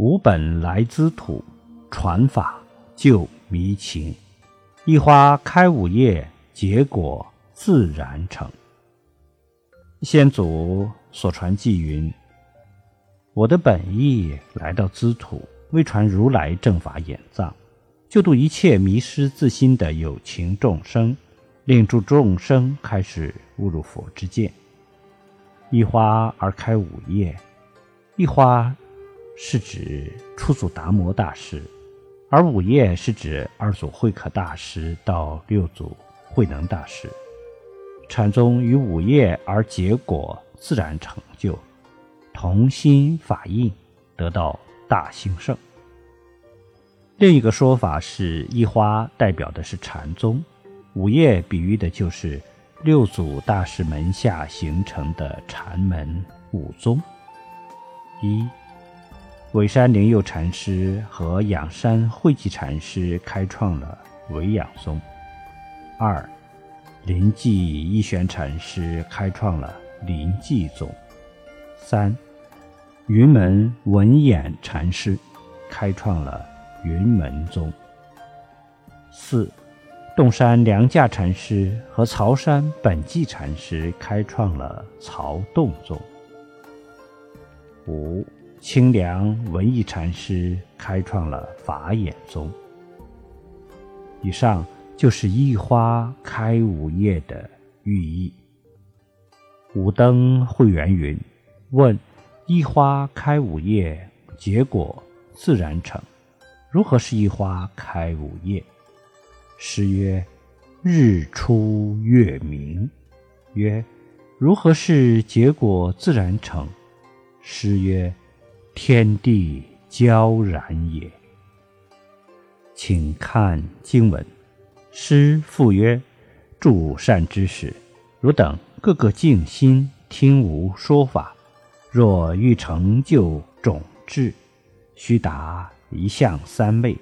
吾本来兹土，传法救迷情。一花开五叶，结果自然成。先祖所传偈云：“我的本意来到兹土，为传如来正法眼藏，救度一切迷失自心的有情众生，令诸众生开始悟入佛之见。一花而开五叶，一花。”是指初祖达摩大师，而五叶是指二祖慧可大师到六祖慧能大师。禅宗于五叶而结果自然成就，同心法印得到大兴盛。另一个说法是，一花代表的是禅宗，五叶比喻的就是六祖大师门下形成的禅门五宗。一。尾山灵佑禅师和仰山慧寂禅师开创了维养宗。二，临济一玄禅师开创了临济宗。三，云门文偃禅师开创了云门宗。四，洞山良价禅师和曹山本寂禅师开创了曹洞宗。五。清凉文艺禅师开创了法眼宗。以上就是一花开五叶的寓意。五灯会元云：“问一花开五叶，结果自然成。如何是一花开五叶？”诗曰：“日出月明。”曰：“如何是结果自然成？”诗曰：天地交然也。请看经文，诗复曰：“诸善知识，汝等个个静心听吾说法。若欲成就种智，须达一相三昧，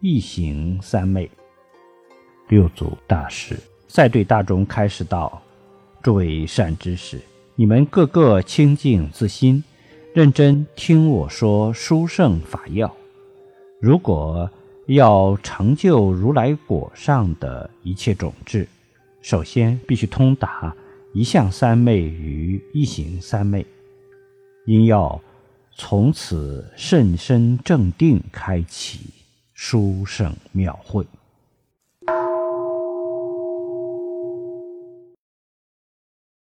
一行三昧。”六祖大师再对大众开示道：“诸位善知识，你们个个清净自心。”认真听我说殊胜法要。如果要成就如来果上的一切种智，首先必须通达一向三昧与一行三昧，因要从此甚深正定开启殊胜妙慧。